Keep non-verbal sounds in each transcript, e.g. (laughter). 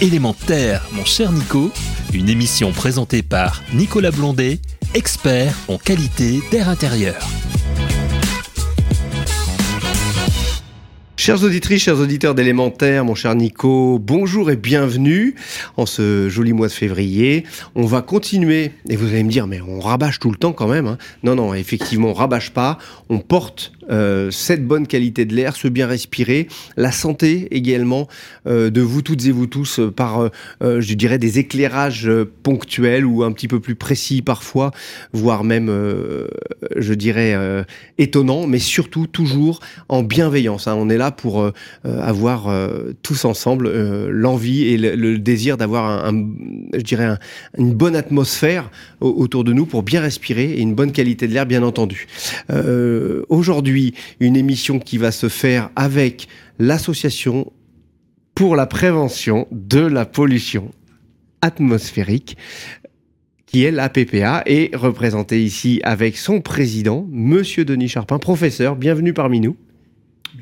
Élémentaire, mon cher Nico, une émission présentée par Nicolas Blondet, expert en qualité d'air intérieur. Chers auditrices, chers auditeurs d'élémentaire, mon cher Nico, bonjour et bienvenue en ce joli mois de février. On va continuer, et vous allez me dire, mais on rabâche tout le temps quand même. Hein. Non, non, effectivement, on rabâche pas. On porte euh, cette bonne qualité de l'air, ce bien respirer, la santé également euh, de vous toutes et vous tous euh, par, je dirais, des éclairages ponctuels ou un petit peu plus précis parfois, voire même, je dirais, étonnants, mais surtout toujours en bienveillance. Hein. On est là pour avoir tous ensemble l'envie et le, désir d'avoir, je dirais, une bonne atmosphère autour de nous pour bien respirer et une bonne qualité de l'air, bien entendu. Aujourd'hui, une émission qui va se faire avec l'association pour la prévention de la pollution atmosphérique qui est la PPA, et représenté ici avec son président, Monsieur Denis Charpin, professeur, bienvenue parmi nous.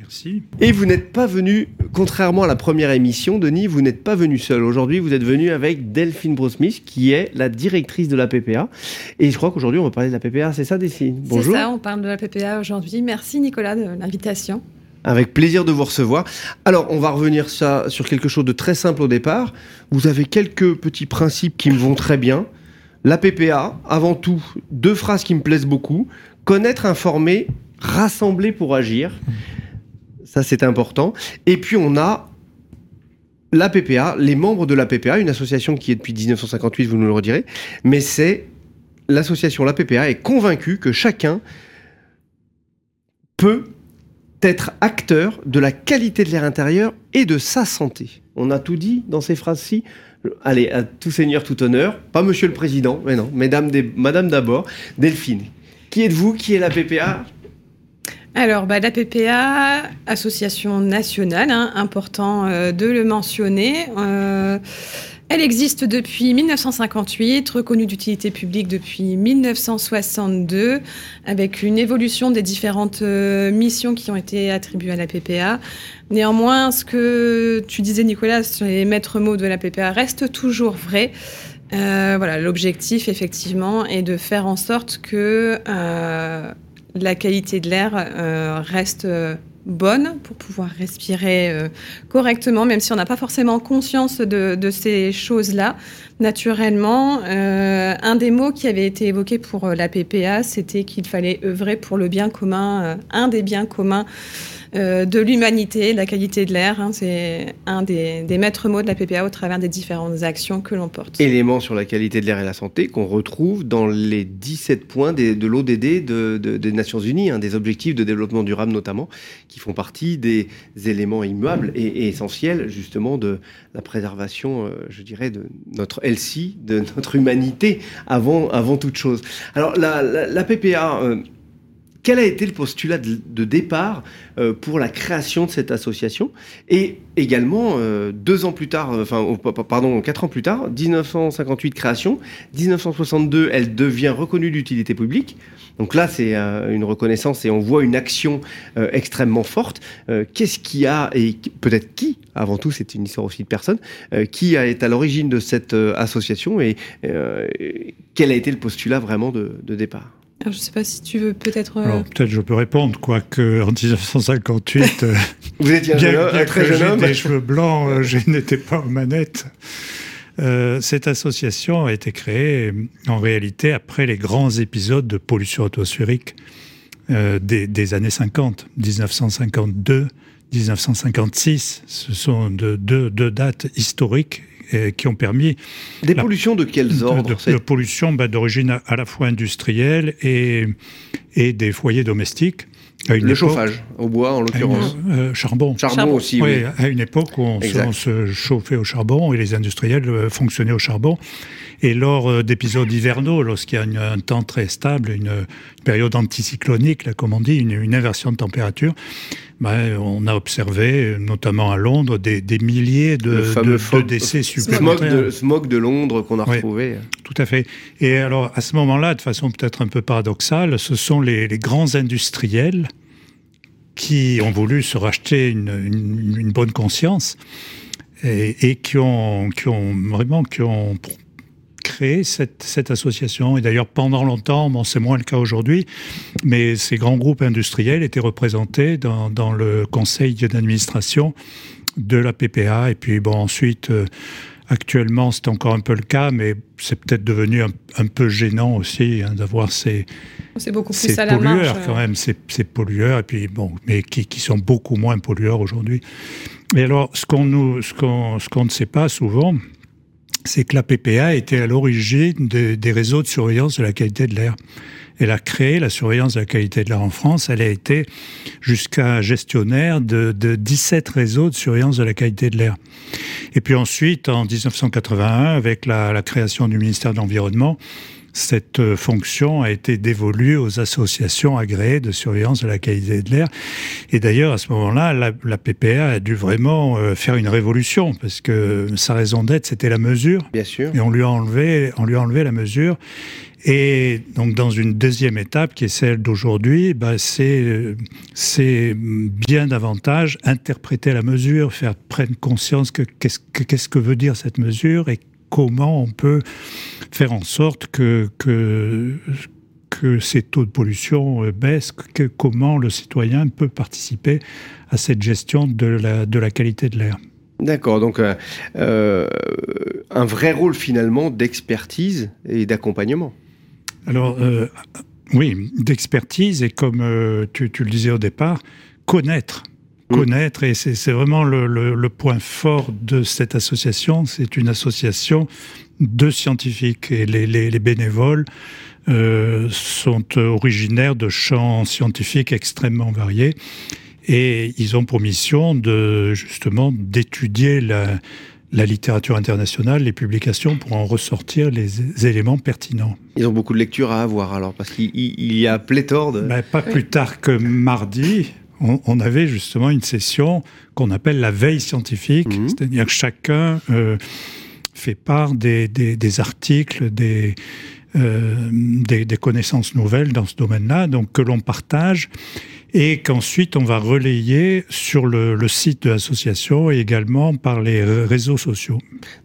Merci. Et vous n'êtes pas venu, contrairement à la première émission, Denis, vous n'êtes pas venu seul. Aujourd'hui, vous êtes venu avec Delphine Brosmith, qui est la directrice de la PPA. Et je crois qu'aujourd'hui, on va parler de la PPA. C'est ça, Delphine? Bonjour. C'est ça, on parle de la PPA aujourd'hui. Merci, Nicolas, de l'invitation. Avec plaisir de vous recevoir. Alors, on va revenir ça, sur quelque chose de très simple au départ. Vous avez quelques petits principes qui me vont très bien. La PPA, avant tout, deux phrases qui me plaisent beaucoup. Connaître, informer, rassembler pour agir. Ça, c'est important. Et puis, on a la PPA, les membres de la PPA, une association qui est depuis 1958, vous nous le redirez, mais c'est l'association La PPA est convaincue que chacun peut être acteur de la qualité de l'air intérieur et de sa santé. On a tout dit dans ces phrases-ci. Allez, à tout seigneur, tout honneur. Pas monsieur le président, mais non, mesdames, madame d'abord. Delphine, qui êtes-vous? Qui est la PPA alors, bah, la PPA, association nationale, hein, important euh, de le mentionner. Euh, elle existe depuis 1958, reconnue d'utilité publique depuis 1962, avec une évolution des différentes euh, missions qui ont été attribuées à la PPA. Néanmoins, ce que tu disais, Nicolas, sur les maîtres mots de la PPA reste toujours vrai. voilà, l'objectif, effectivement, est de faire en sorte que la qualité de l'air euh, reste euh, bonne pour pouvoir respirer euh, correctement, même si on n'a pas forcément conscience de, ces choses-là. Naturellement, un des mots qui avait été évoqué pour la PPA, c'était qu'il fallait œuvrer pour le bien commun, un des biens communs euh, de l'humanité, la qualité de l'air. Hein, c'est un des, maîtres mots de la PPA au travers des différentes actions que l'on porte. Élément sur la qualité de l'air et la santé qu'on retrouve dans les 17 points de l'ODD des Nations Unies, hein, des objectifs de développement durable notamment, qui font partie des éléments immuables et, essentiels justement de la préservation, euh, je dirais, de notre LC, de notre humanité avant, avant toute chose. Alors la, PPA... quel a été le postulat de, départ euh, pour la création de cette association? Et également, euh, deux ans plus tard, euh, enfin, pardon, quatre ans plus tard, 1958 création, 1962, elle devient reconnue d'utilité publique. Donc là, c'est une reconnaissance et on voit une action extrêmement forte. Qu'est-ce qui a, et peut-être qui, avant tout, c'est une histoire aussi de personnes, qui est à l'origine de cette association et quel a été le postulat vraiment de départ? Je ne sais pas si tu veux peut-être. Euh, Alors peut-être je peux répondre, quoique en 1958, euh, vous étiez un, jeune, très jeune homme, des cheveux blancs, euh, je n'étais pas aux manettes. cette association a été créée en réalité après les grands épisodes de pollution atmosphérique des, des, années 50, 1952, 1956. Ce sont deux, deux dates historiques qui ont permis... Des pollutions de quels ordres De, pollutions bah, d'origine à, la fois industrielle et, et des foyers domestiques. Le chauffage, au bois en l'occurrence. Euh, charbon. charbon. aussi, oui. À une époque où on se, chauffait au charbon et les industriels euh, fonctionnaient au charbon. Et lors euh, d'épisodes hivernaux, lorsqu'il y a un temps très stable, une, période anticyclonique, là, comme on dit, une, inversion de température, ben, on a observé, notamment à Londres, des, milliers de, décès supplémentaires. Le smog de Londres qu'on a retrouvé. Tout à fait. Et alors, à ce moment-là, de façon peut-être un peu paradoxale, ce sont les, grands industriels qui ont voulu se racheter une bonne conscience et, qui, ont, vraiment qui ont créé cette, association. Et d'ailleurs, pendant longtemps, bon, c'est moins le cas aujourd'hui, mais ces grands groupes industriels étaient représentés dans, dans le conseil d'administration de la PPA. Et puis, bon, ensuite, euh, actuellement, c'est encore un peu le cas, mais c'est peut-être devenu un, peu gênant aussi hein, d'avoir ces, c'est beaucoup plus à la pollueurs quand même, ces, ces, pollueurs, et puis bon, mais qui, qui sont beaucoup moins pollueurs aujourd'hui. Et alors, ce qu'on nous, ce qu'on, ce qu'on ne sait pas souvent, c'est que la PPA était à l'origine des réseaux de surveillance de la qualité de l'air. Elle a créé la surveillance de la qualité de l'air en France. Elle a été jusqu'à gestionnaire de, de 17 réseaux de surveillance de la qualité de l'air. Et puis ensuite, en 1981, avec la, la création du ministère de l'Environnement, cette euh, fonction a été dévolue aux associations agréées de surveillance de la qualité de l'air. Et d'ailleurs, à ce moment-là, la, la, PPA a dû vraiment euh, faire une révolution parce que sa raison d'être, c'était la mesure. Bien sûr. Et on lui a enlevé, on lui a enlevé la mesure. Et donc, dans une deuxième étape, qui est celle d'aujourd'hui, bah, c'est, c'est bien davantage interpréter la mesure, faire prendre conscience que qu'est-ce que, qu'est-ce que veut dire cette mesure et comment on peut faire en sorte que, que, que ces taux de pollution euh, baissent, que, comment le citoyen peut participer à cette gestion de la, de la qualité de l'air. D'accord, donc euh, euh, un vrai rôle finalement d'expertise et d'accompagnement. Alors, euh, oui, d'expertise et comme tu, tu, le disais au départ, connaître connaître, et c'est vraiment le, le, le, point fort de cette association, c'est une association de scientifiques, et les, les, les bénévoles euh, sont originaires de champs scientifiques extrêmement variés, et ils ont pour mission de justement d'étudier la, la littérature internationale, les publications pour en ressortir les éléments pertinents. Ils ont beaucoup de lectures à avoir alors, parce qu'il y a pléthore de... Ben, pas plus tard que mardi, on, avait justement une session qu'on appelle la veille scientifique, mmh. c'est-à-dire que chacun euh, fait part des, des, des articles, des, euh, des, des, connaissances nouvelles dans ce domaine-là, donc que l'on partage et qu'ensuite on va relayer sur le, le site de l'association et également par les réseaux sociaux.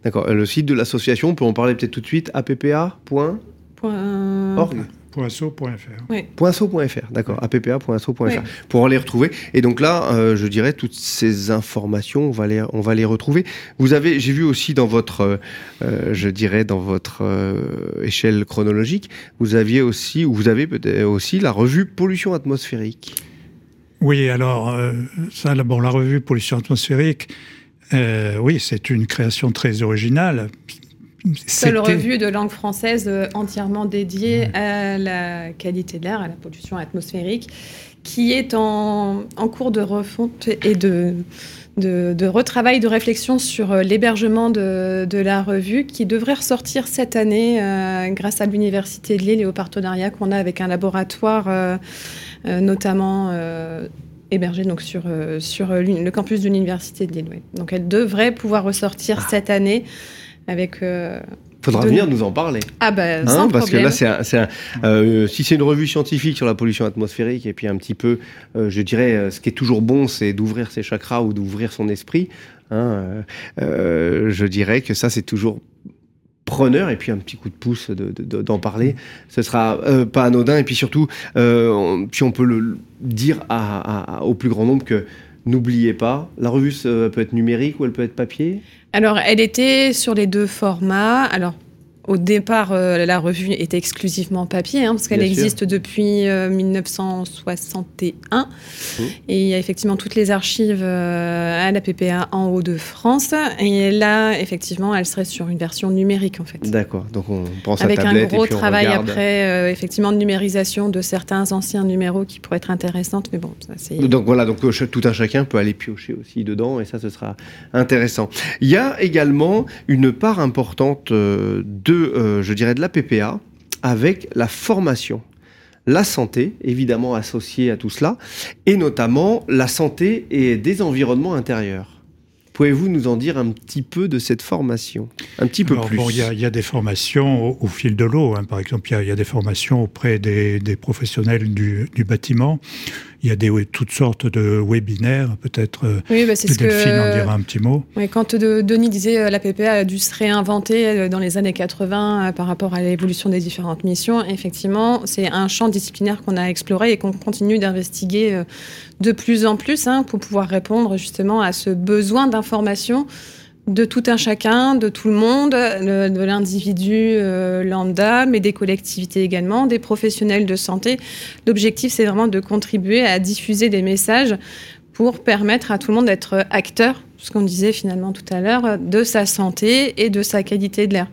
D'accord. Le site de l'association, on peut en parler peut-être tout de suite, appa.org Poinceau.fr. Oui. Poinceau.fr, d'accord. appa.poinceau.fr. Oui. Pour les retrouver. Et donc là, euh, je dirais, toutes ces informations, on va les, on va les retrouver. Vous avez, j'ai vu aussi dans votre, euh, je dirais, dans votre euh, échelle chronologique, vous aviez aussi, ou vous avez peut-être aussi la revue Pollution atmosphérique. Oui, alors, euh, ça, bon, la revue Pollution atmosphérique, euh, oui, c'est une création très originale Seule revue de langue française euh, entièrement dédiée à la qualité de l'air, à la pollution atmosphérique, qui est en, en cours de refonte et de, de, de, retravail, de réflexion sur euh, l'hébergement de, de, la revue, qui devrait ressortir cette année euh, grâce à l'Université de Lille et au partenariat qu'on a avec un laboratoire, euh, euh, notamment hébergé donc sur, sur le campus de l'Université de Lille. Ouais. Donc elle devrait pouvoir ressortir ah. cette année avec. Euh, Faudra de... venir nous en parler. Ah ben, bah, hein, parce problème. que là, c'est un, un, euh, si c'est une revue scientifique sur la pollution atmosphérique et puis un petit peu, euh, je dirais, euh, ce qui est toujours bon, c'est d'ouvrir ses chakras ou d'ouvrir son esprit. Hein, je dirais que ça, c'est toujours preneur et puis un petit coup de pouce d'en de, de, de, parler, ce sera euh, pas anodin et puis surtout, euh, puis on peut le dire à, à, au plus grand nombre que n'oubliez pas, la revue peut être numérique ou elle peut être papier? Alors, elle était sur les deux formats. Au départ, euh, la revue était exclusivement papier, hein, parce qu'elle existe depuis euh, 1961. Mmh. Et il y a effectivement toutes les archives euh, à la PPA en Haut-de-France. Et là, effectivement, elle serait sur une version numérique, en fait. D'accord. Donc, on pense Avec à tablette un gros et puis travail regarde. après, euh, effectivement, de numérisation de certains anciens numéros qui pourraient être intéressantes. Mais bon, ça, c'est. Donc, voilà. Donc, tout un chacun peut aller piocher aussi dedans. Et ça, ce sera intéressant. Il y a également une part importante de euh, je dirais, de la PPA avec la formation. La santé, évidemment associée à tout cela, et notamment la santé et des environnements intérieurs. Pouvez-vous nous en dire un petit peu de cette formation? Un petit peu Alors, plus. Bon, il y, y, a des formations au, au fil de l'eau. Hein. Par exemple, il y, y, a des formations auprès des, des professionnels du, du, bâtiment. Il y a des, toutes sortes de webinaires, peut-être euh, oui, bah c'est ce Delphine que, en dira un petit mot. Oui, quand Denis disait la PPA a dû se réinventer dans les années 80 par rapport à l'évolution des différentes missions, effectivement, c'est un champ disciplinaire qu'on a exploré et qu'on continue d'investiguer de plus en plus hein, pour pouvoir répondre justement à ce besoin d'information de tout un chacun, de tout le monde, de l'individu euh, lambda, mais des collectivités également, des professionnels de santé. L'objectif, c'est vraiment de contribuer à diffuser des messages pour permettre à tout le monde d'être acteur, ce qu'on disait finalement tout à l'heure, de sa santé et de sa qualité de l'air.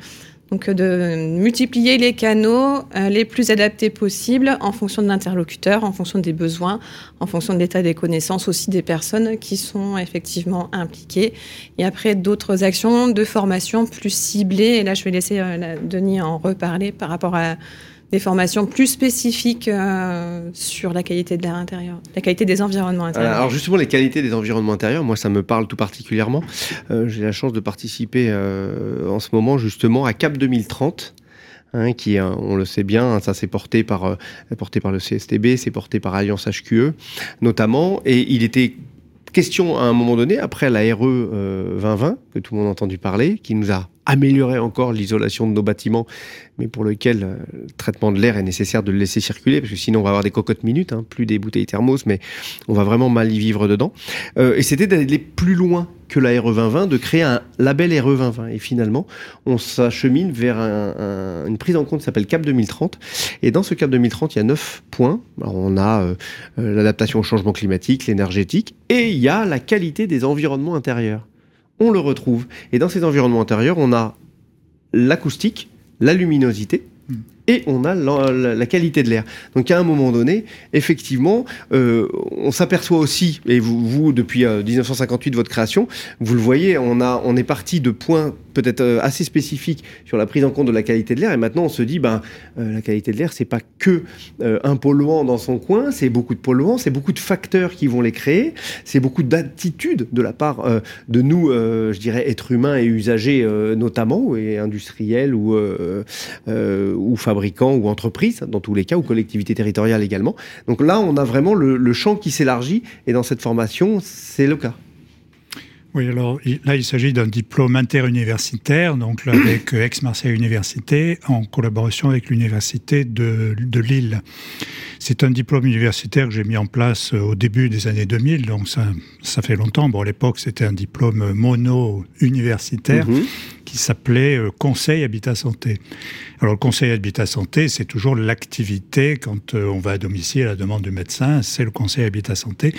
Donc euh, de multiplier les canaux euh, les plus adaptés possibles en fonction de l'interlocuteur, en fonction des besoins, en fonction de l'état des connaissances aussi des personnes qui sont effectivement impliquées. Et après d'autres actions de formation plus ciblées. Et là, je vais laisser euh, Denis en reparler par rapport à des formations plus spécifiques euh, sur la qualité de l'air intérieur, la qualité des environnements intérieurs. Alors justement, les qualités des environnements intérieurs, moi ça me parle tout particulièrement. Euh, j'ai la chance de participer euh, en ce moment justement à Cap 2030. Hein, qui, on le sait bien, ça c'est porté par, porté par le CSTB, c'est porté par Alliance HQE notamment, et il était question à un moment donné, après la RE 2020, que tout le monde a entendu parler, qui nous a amélioré encore l'isolation de nos bâtiments, mais pour lequel euh, le traitement de l'air est nécessaire de le laisser circuler, parce que sinon on va avoir des cocottes minutes, hein, plus des bouteilles thermos, mais on va vraiment mal y vivre dedans. Euh, et c'était d'aller plus loin que la RE 2020, de créer un label RE 2020. Et finalement, on s'achemine vers une prise en compte qui s'appelle CAP 2030. Et dans ce CAP 2030, il y a neuf points. Alors, on a euh, l'adaptation au changement climatique, l'énergétique, et il y a la qualité des environnements intérieurs on le retrouve. Et dans ces environnements intérieurs, on a l'acoustique, la luminosité. Et on a la, qualité de l'air. Donc à un moment donné, effectivement, euh, on s'aperçoit aussi, et vous, depuis 1958 euh, votre création, vous le voyez, on, a, on est parti de points peut-être euh, assez spécifique sur la prise en compte de la qualité de l'air. Et maintenant, on se dit, ben, la qualité de l'air, c'est pas que un polluant dans son coin, c'est beaucoup de polluants, c'est beaucoup de facteurs qui vont les créer, c'est beaucoup d'attitudes de la part de nous, je dirais, êtres humains et usagers notamment, et industriels ou, ou fabricants ou entreprises, dans tous les cas, ou collectivités territoriales également. Donc là, on a vraiment le champ qui s'élargit, et dans cette formation, c'est le cas. Oui, alors là, il s'agit d'un diplôme interuniversitaire, donc là, avec Aix-Marseille Université, en collaboration avec l'Université de, de, Lille. C'est un diplôme universitaire que j'ai mis en place euh, au début des années 2000, donc ça, ça fait longtemps. Bon, à l'époque, c'était un diplôme mono-universitaire. Mhm qui s'appelait euh, Conseil Habitat Santé. Alors le Conseil Habitat Santé, c'est toujours l'activité quand euh, on va à domicile à la demande du médecin, c'est le Conseil Habitat Santé.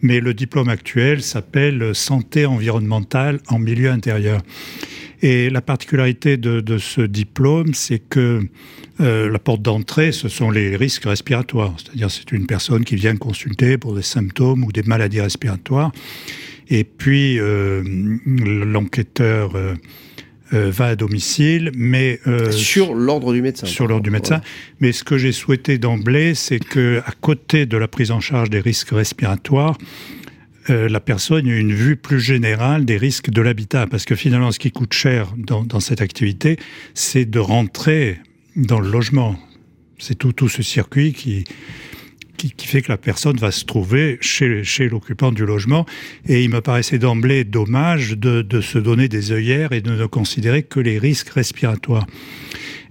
Mais le diplôme actuel s'appelle Santé environnementale en milieu intérieur. Et la particularité de, ce diplôme, c'est que euh, la porte d'entrée, ce sont les risques respiratoires. C'est-à-dire, c'est une personne qui vient consulter pour des symptômes ou des maladies respiratoires. Et puis, l'enquêteur euh, va à domicile, mais euh, sur l'ordre du médecin. Sur l'ordre du médecin. Mais ce que j'ai souhaité d'emblée, c'est que à côté de la prise en charge des risques respiratoires, euh, la personne ait une vue plus générale des risques de l'habitat, parce que finalement, ce qui coûte cher dans, dans cette activité, c'est de rentrer dans le logement. C'est tout, tout ce circuit qui, qui, fait que la personne va se trouver chez, chez l'occupant du logement. Et il me paraissait d'emblée dommage de, de, se donner des œillères et de ne considérer que les risques respiratoires.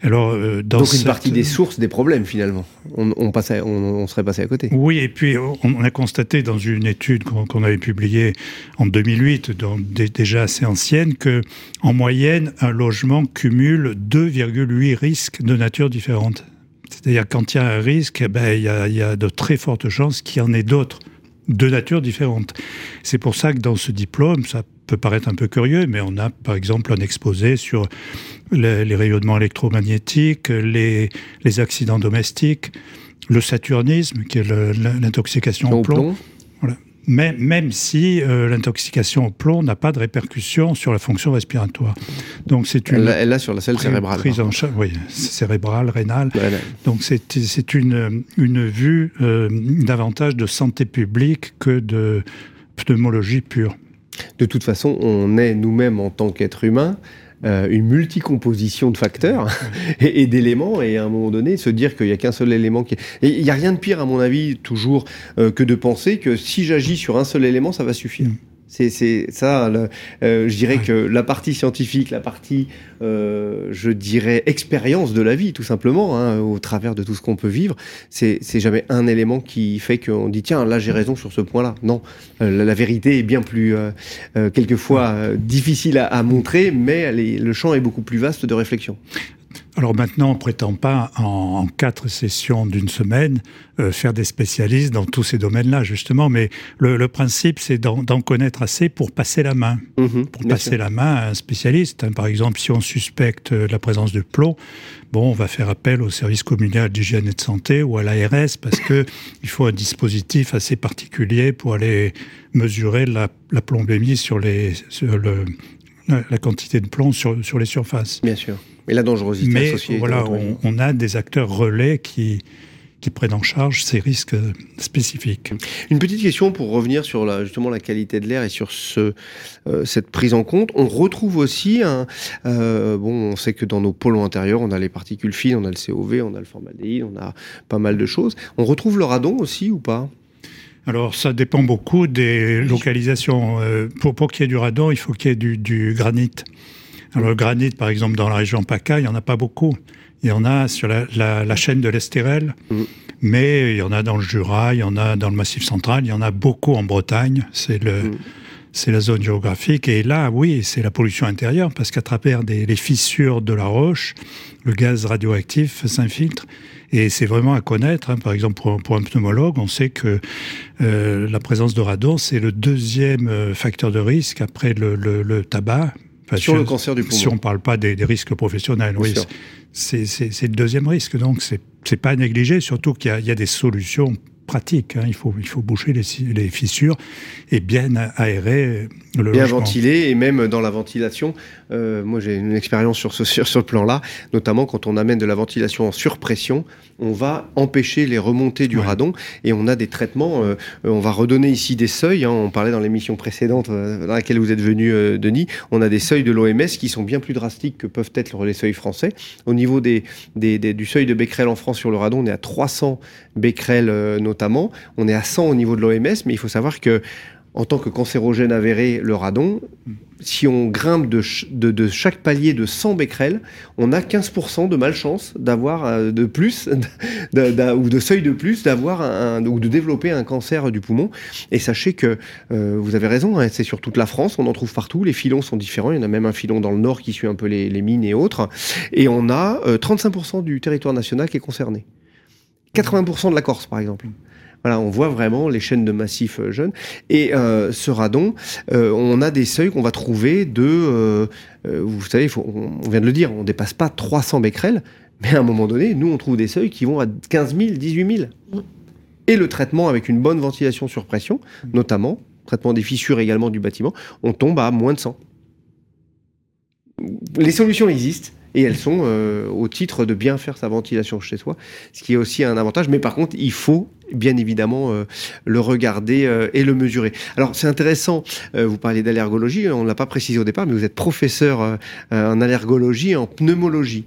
Alors, euh, dans Donc une partie des sources des problèmes finalement, on, on, passait, on, serait passé à côté. Oui, et puis on, a constaté dans une étude qu'on avait publiée en 2008, donc déjà assez ancienne, que en moyenne un logement cumule 2,8 risques de nature différente. C'est-à-dire quand il y a un risque, eh ben, il, y a, y a de très fortes chances qu'il y en ait d'autres de nature différente. C'est pour ça que dans ce diplôme, ça peut paraître un peu curieux, mais on a par exemple un exposé sur les, rayonnements électromagnétiques, les, accidents domestiques, le saturnisme, qui est l'intoxication au plomb. Même, même si euh, l'intoxication au plomb n'a pas de répercussion sur la fonction respiratoire. Donc c'est une elle, a sur la selle cérébrale. Prise en charge, oui, cérébrale, rénale. Donc c'est une, une vue euh, davantage de santé publique que de pneumologie pure. De toute façon, on est nous-mêmes en tant qu'être humain euh, une multicomposition de facteurs (laughs) et, d'éléments, et à un moment donné, se dire qu'il n'y a qu'un seul élément qui. Et il n'y a rien de pire, à mon avis, toujours, euh, que de penser que si j'agis sur un seul élément, ça va suffire. Mm. C'est ça, euh, je dirais que la partie scientifique, la partie, euh, je dirais, expérience de la vie, tout simplement, hein, au travers de tout ce qu'on peut vivre, c'est jamais un élément qui fait qu'on dit, tiens, là j'ai raison sur ce point-là. Non, euh, la, vérité est bien plus, quelquefois, difficile à, montrer, mais le champ est beaucoup plus vaste de réflexion. Alors maintenant, on ne prétend pas en, quatre sessions d'une semaine euh, faire des spécialistes dans tous ces domaines-là, justement, mais le, principe, c'est d'en connaître assez pour passer la main. Mhm, pour passer la main à un spécialiste. Hein. Par exemple, si on suspecte euh, la présence de plomb, bon, on va faire appel au service communal d'hygiène et de santé ou à l'ARS parce qu'il (laughs) faut un dispositif assez particulier pour aller mesurer la, plombémie sur, les, la quantité de plomb sur, sur les surfaces. Bien sûr. Mais la dangerosité Mais voilà, on, a des acteurs relais qui, qui prennent en charge ces risques spécifiques. Une petite question pour revenir sur la, justement la qualité de l'air et sur ce, euh, cette prise en compte. On retrouve aussi un, euh, bon, on sait que dans nos pôles intérieurs, on a les particules fines, on a le COV, on a le formaldéhyde, on a pas mal de choses. On retrouve le radon aussi ou pas? Alors, ça dépend beaucoup des localisations. Euh, pour, pour qu'il y ait du radon, il faut qu'il y ait du, du granit. Alors, le granit, par exemple, dans la région PACA, il n'y en a pas beaucoup. Il y en a sur la, chaîne de l'Estérel, mm. mais il y en a dans le Jura, il y en a dans le Massif central, il y en a beaucoup en Bretagne. C'est le. Mm. C'est la zone géographique. Et là, oui, c'est la pollution intérieure, parce qu'à travers des, les fissures de la roche, le gaz radioactif s'infiltre. Et c'est vraiment à connaître. Hein. Par exemple, pour, un pneumologue, on sait que euh, la présence de radon, c'est le deuxième euh, facteur de risque après le, le tabac, sur le cancer du poumon. Si on ne parle pas des, risques professionnels, oui, c'est le deuxième risque. Donc, c'est n'est pas négligé, surtout qu'il y, y, a des solutions pratique. Hein. Il, faut, il faut boucher les, les, fissures et bien aérer le Bien ventiler et même dans la ventilation. Euh, moi, j'ai une expérience sur ce, sur ce plan-là, notamment quand on amène de la ventilation en surpression, on va empêcher les remontées du radon et on a des traitements. Euh, on va redonner ici des seuils. Hein. on parlait dans l'émission précédente euh, dans laquelle vous êtes venu, Denis. On a des seuils de l'OMS qui sont bien plus drastiques que peuvent être les seuils français. Au niveau des, des, du seuil de Becquerel en France sur le radon, on est à 300 Becquerel notamment notamment. On est à 100 au niveau de l'OMS, mais il faut savoir que en tant que cancérogène avéré, le radon, si on grimpe de, chaque palier de 100 becquerels, on a 15% de malchance d'avoir euh, de plus, (laughs) ou de seuil de plus, d'avoir ou de développer un cancer du poumon. Et sachez que euh, vous avez raison, hein, c'est sur toute la France, on en trouve partout, les filons sont différents, il y en a même un filon dans le nord qui suit un peu les, mines et autres, et on a 35% euh, du territoire national qui est concerné. 80% de la Corse, par exemple. Voilà, on voit vraiment les chaînes de massifs euh, jeunes. Et euh, ce radon, euh, on a des seuils qu'on va trouver de, vous savez, on, vient de le dire, on dépasse pas 300 becquerels, mais à un moment donné, nous, on trouve des seuils qui vont à 15 000, 18 000. Et le traitement avec une bonne ventilation sur pression, notamment, traitement des fissures également du bâtiment, on tombe à moins de 100. Les solutions existent et elles sont euh, au titre de bien faire sa ventilation chez soi, ce qui est aussi un avantage. Mais par contre, il faut bien évidemment euh, le regarder euh, et le mesurer. Alors c'est intéressant, vous parlez d'allergologie, on ne l'a pas précisé au départ, mais vous êtes professeur en allergologie et en pneumologie.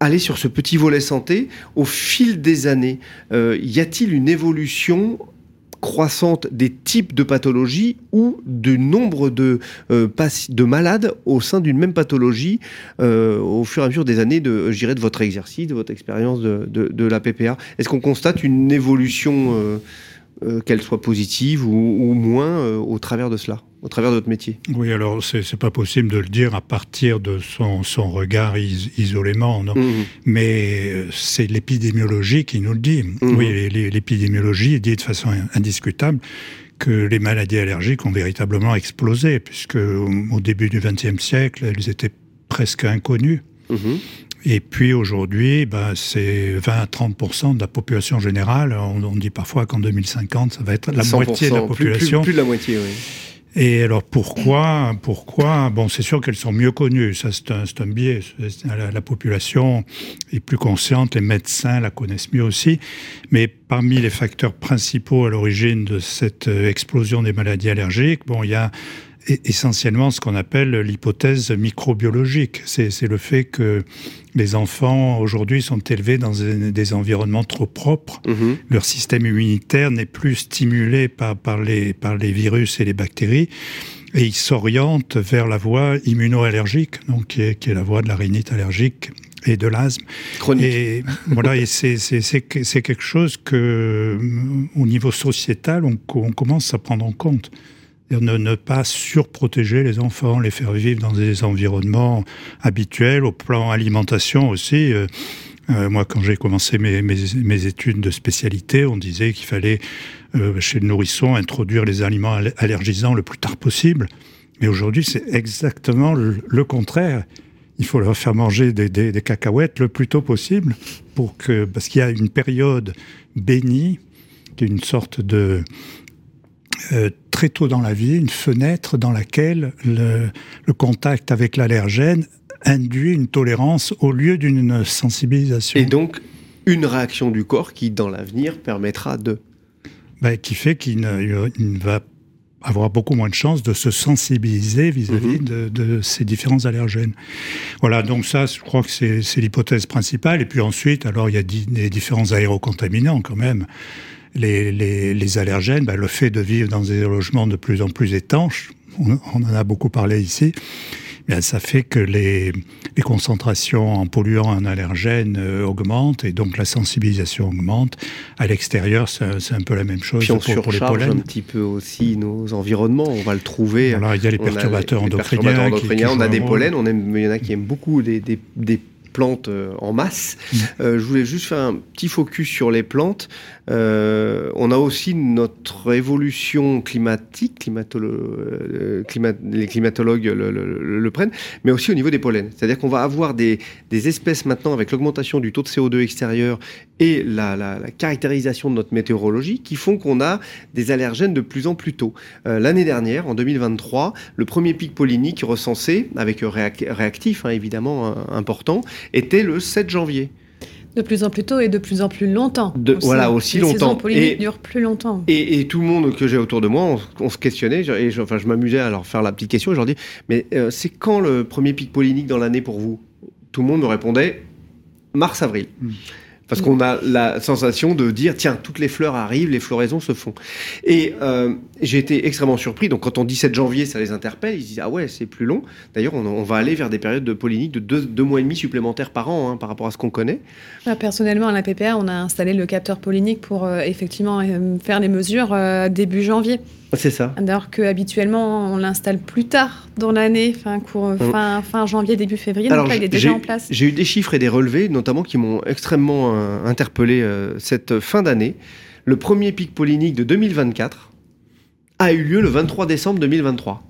Allez sur ce petit volet santé, au fil des années, y a-t-il une évolution croissante des types de pathologies ou du nombre de, euh, de malades au sein d'une même pathologie euh, au fur et à mesure des années de, de votre exercice, de votre expérience de, de, la PPA Est-ce qu'on constate une évolution, euh, qu'elle soit positive ou, ou moins, au travers de cela au travers de votre métier Oui, alors c'est pas possible de le dire à partir de son, son regard isolément, non mmh. Mais euh, c'est l'épidémiologie qui nous le dit. Mmh. Oui, l'épidémiologie dit de façon indiscutable que les maladies allergiques ont véritablement explosé, puisque au, début du XXe siècle, elles étaient presque inconnues. Mmh. Et puis aujourd'hui, ben, c'est 20 à 30% de la population générale. On, dit parfois qu'en 2050, ça va être la moitié de la population. plus de la moitié, oui. Et alors pourquoi Pourquoi? Bon, c'est sûr qu'elles sont mieux connues. Ça, c'est un, un, biais. La, population est plus consciente. Les médecins la connaissent mieux aussi. Mais parmi les facteurs principaux à l'origine de cette euh, explosion des maladies allergiques, bon, il y a essentiellement ce qu'on appelle l'hypothèse microbiologique. C'est le fait que les enfants aujourd'hui sont élevés dans des environnements trop propres. Mhm. Leur système immunitaire n'est plus stimulé par, par, les, par les virus et les bactéries. Et ils s'orientent vers la voie immunoallergique, donc qui est, qui est la voie de la rhinite allergique et de l'asthme. Et voilà, et c'est quelque chose que, au niveau sociétal, on, on commence à prendre en compte. Ne, ne, pas surprotéger les enfants, les faire vivre dans des environnements habituels, au plan alimentation aussi. Euh, euh, moi, quand j'ai commencé mes, études de spécialité, on disait qu'il fallait, euh, chez le nourrisson, introduire les aliments allergisants le plus tard possible. Mais aujourd'hui, c'est exactement le, contraire il faut leur faire manger des, cacahuètes le plus tôt possible, pour que, parce qu'il y a une période bénie, qui est une sorte de... très tôt dans la vie, une fenêtre dans laquelle le, contact avec l'allergène induit une tolérance au lieu d'une sensibilisation. Et donc, une réaction du corps qui, dans l'avenir, permettra de... Ben, qui fait qu'il ne, ne, va avoir beaucoup moins de chances de se sensibiliser vis-à-vis mhm. de, ces différents allergènes. Voilà, donc ça, je crois que c'est l'hypothèse principale. Et puis ensuite, alors il y a des différents aérocontaminants quand même. Les, les, allergènes, ben, le fait de vivre dans des logements de plus en plus étanches, on en a beaucoup parlé ici, ça fait que les, concentrations en polluants en allergènes euh, augmentent et donc la sensibilisation augmente. À l'extérieur, c'est un peu la même chose Puis on pour, les pollens. un petit peu aussi nos environnements, on va le trouver. il y a les perturbateurs endocriniens. on a des pollens, on aime, il y en a qui aiment beaucoup des, des, des plantes euh, en masse. Mm. Euh, je voulais juste faire un petit focus sur les plantes. Euh, on a aussi notre évolution climatique, les climatologues le, prennent, mais aussi au niveau des pollens. C'est-à-dire qu'on va avoir des, espèces maintenant avec l'augmentation du taux de CO2 extérieur et la, caractérisation de notre météorologie qui font qu'on a des allergènes de plus en plus tôt. L'année dernière, en 2023, le premier pic pollinique recensé, avec réactif hein, évidemment important, était le 7 janvier. De plus en plus tôt et de plus en plus longtemps. De, voilà, aussi Les longtemps. Et dure plus longtemps. Et, tout le monde que j'ai autour de moi, on, se questionnait, et je, enfin, je m'amusais à leur faire la petite question, et je leur dis, mais euh, c'est quand le premier pic pollinique dans l'année pour vous? Tout le monde me répondait, mars-avril. Hmm. Parce qu'on a la sensation de dire, tiens, toutes les fleurs arrivent, les floraisons se font. Et euh, j'ai été extrêmement surpris. Donc, quand on dit 7 janvier, ça les interpelle. Ils disent, ah ouais, c'est plus long. D'ailleurs, on, va aller vers des périodes de pollinique de deux, mois et demi supplémentaires par an hein, par rapport à ce qu'on connaît. Bah, personnellement, à la PPA, on a installé le capteur pollinique pour euh, effectivement euh, faire les mesures début janvier. C'est ça. Alors qu'habituellement, on l'installe plus tard dans l'année, fin, fin, fin, janvier, début février. donc là, il est déjà en place. J'ai eu des chiffres et des relevés, notamment qui m'ont extrêmement euh, interpellé euh, cette fin d'année. Le premier pic pollinique de 2024 a eu lieu le 23 décembre 2023.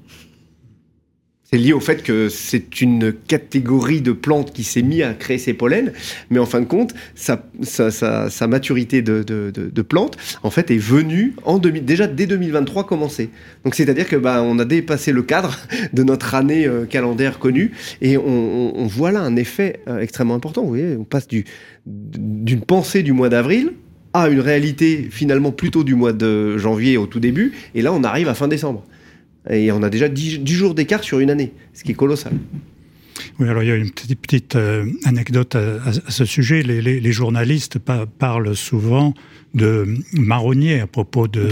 C'est lié au fait que c'est une catégorie de plantes qui s'est mise à créer ses pollens, mais en fin de compte, sa, maturité de, plante, en fait, est venue en déjà dès 2023 commencer. Donc c'est-à-dire que bah, on a dépassé le cadre (laughs) de notre année euh, calendaire connue, et on, voit là un effet euh, extrêmement important. Vous voyez, on passe du, d'une pensée du mois d'avril à une réalité finalement plutôt du mois de janvier au tout début, et là on arrive à fin décembre. Et on a déjà 10, jours d'écart sur une année, ce qui est colossal. Oui, alors il y a une petite, petite euh, anecdote à, ce sujet. Les, journalistes parlent souvent de marronniers à propos de,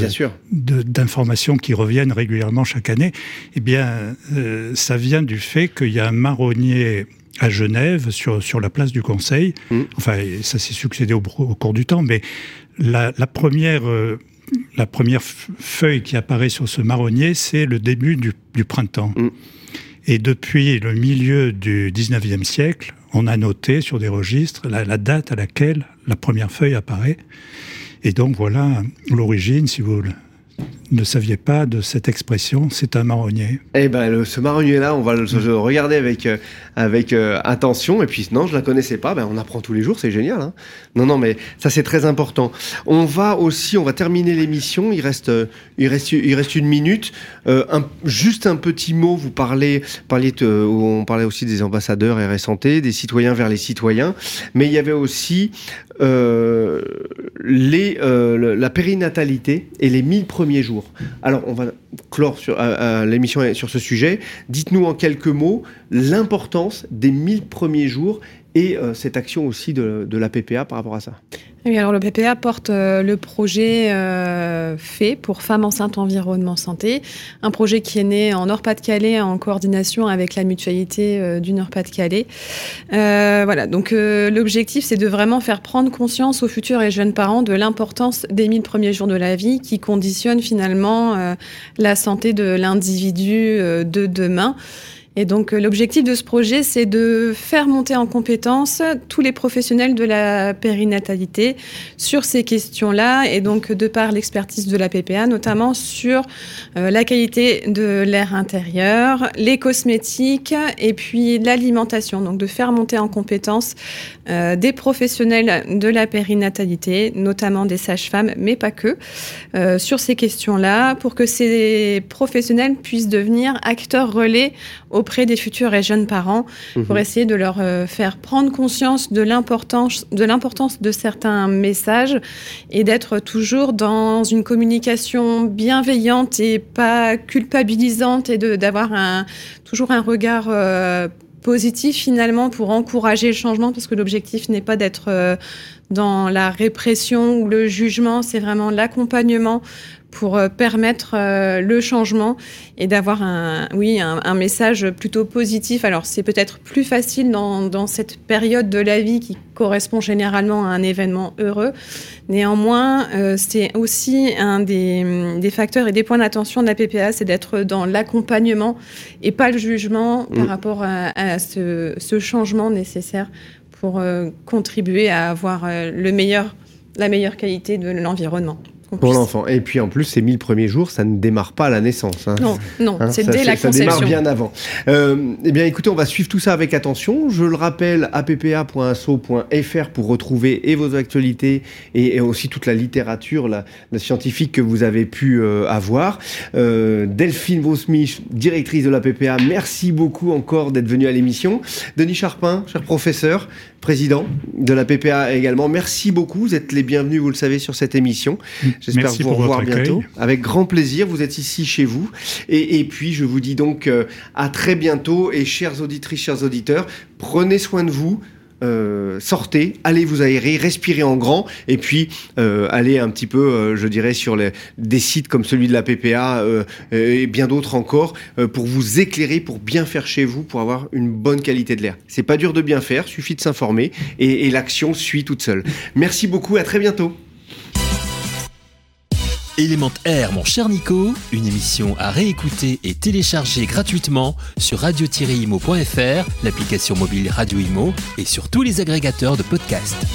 d'informations qui reviennent régulièrement chaque année. Eh bien, euh, ça vient du fait qu'il y a un marronnier à Genève sur, sur la place du Conseil. Mmh. Enfin, ça s'est succédé au, cours du temps, mais la, première euh, la première feuille qui apparaît sur ce marronnier, c'est le début du, printemps. Mm. Et depuis le milieu du 19e siècle, on a noté sur des registres la, date à laquelle la première feuille apparaît. Et donc voilà l'origine, si vous ne saviez pas de cette expression, c'est un marronnier. Eh ben, ce marronnier-là, on va le, regarder avec, euh, avec euh, attention. Et puis, non, je la connaissais pas. Ben, on apprend tous les jours, c'est génial. Hein. non, non, mais ça, c'est très important. On va aussi, on va terminer l'émission. Il reste, euh, il reste, il reste une minute. un, juste un petit mot. Vous parlez, parliez on parlait aussi des ambassadeurs RS Santé, des citoyens vers les citoyens. Mais il y avait aussi les, la périnatalité et les 1000 premiers jours. Alors, on va clore sur, l'émission sur ce sujet. Dites-nous en quelques mots l'importance des 1000 premiers jours et cette action aussi de, de la PPA par rapport à ça. Oui, alors le PPA porte euh, le projet euh, fait pour Femmes enceintes environnement santé, un projet qui est né en Nord-Pas-de-Calais en coordination avec la mutualité euh, du Nord-Pas-de-Calais. voilà, donc l'objectif c'est de vraiment faire prendre conscience aux futurs et jeunes parents de l'importance des 1000 premiers jours de la vie qui conditionnent finalement la santé de l'individu de demain. Et donc euh, l'objectif de ce projet, c'est de faire monter en compétence tous les professionnels de la périnatalité sur ces questions-là, et donc de par l'expertise de la PPA, notamment sur euh, la qualité de l'air intérieur, les cosmétiques et puis l'alimentation. Donc de faire monter en compétence euh, des professionnels de la périnatalité, notamment des sages-femmes, mais pas que, sur ces questions-là, pour que ces professionnels puissent devenir acteurs relais auprès des futurs et jeunes parents pour mhm. essayer de leur euh, faire prendre conscience de l'importance de l'importance de certains messages et d'être toujours dans une communication bienveillante et pas culpabilisante et d'avoir un toujours un regard euh, positif finalement pour encourager le changement parce que l'objectif n'est pas d'être euh, dans la répression ou le jugement, c'est vraiment l'accompagnement pour euh, permettre euh, le changement et d'avoir un, oui, un, message plutôt positif. Alors c'est peut-être plus facile dans, dans, cette période de la vie qui correspond généralement à un événement heureux. Néanmoins, euh, c'est aussi un des, des, facteurs et des points d'attention de la PPA, c'est d'être dans l'accompagnement et pas le jugement par mm. rapport à, ce, ce, changement nécessaire pour contribuer à avoir le meilleur, la meilleure qualité de l'environnement. Pour l'enfant. Et puis en plus, ces 1000 premiers jours, ça ne démarre pas à la naissance. Hein. Non, non, hein, c'est dès la conception. Ça démarre bien avant. Euh, eh bien écoutez, on va suivre tout ça avec attention. Je le rappelle, appa.asso.fr pour retrouver et vos actualités et, aussi toute la littérature la, scientifique que vous avez pu euh, avoir. Euh, Delphine Vosmich, directrice de la PPA, merci beaucoup encore d'être venue à l'émission. Denis Charpin, cher professeur, président de la PPA également. Merci beaucoup. Vous êtes les bienvenus, vous le savez, sur cette émission. J'espère vous revoir bientôt. Avec grand plaisir. Vous êtes ici chez vous. Et, puis, je vous dis donc euh, à très bientôt. Et chères auditrices, chers auditeurs, prenez soin de vous. Euh, sortez, allez vous aérer, respirez en grand, et puis euh, allez un petit peu, je dirais, sur des sites comme celui de la PPA et bien d'autres encore, pour vous éclairer, pour bien faire chez vous, pour avoir une bonne qualité de l'air. C'est pas dur de bien faire, suffit de s'informer, et, et l'action suit toute seule. Merci beaucoup, à très bientôt. Élément Air, mon cher Nico, une émission à réécouter et télécharger gratuitement sur radio-imo.fr, l'application mobile Radio Imo et sur tous les agrégateurs de podcasts.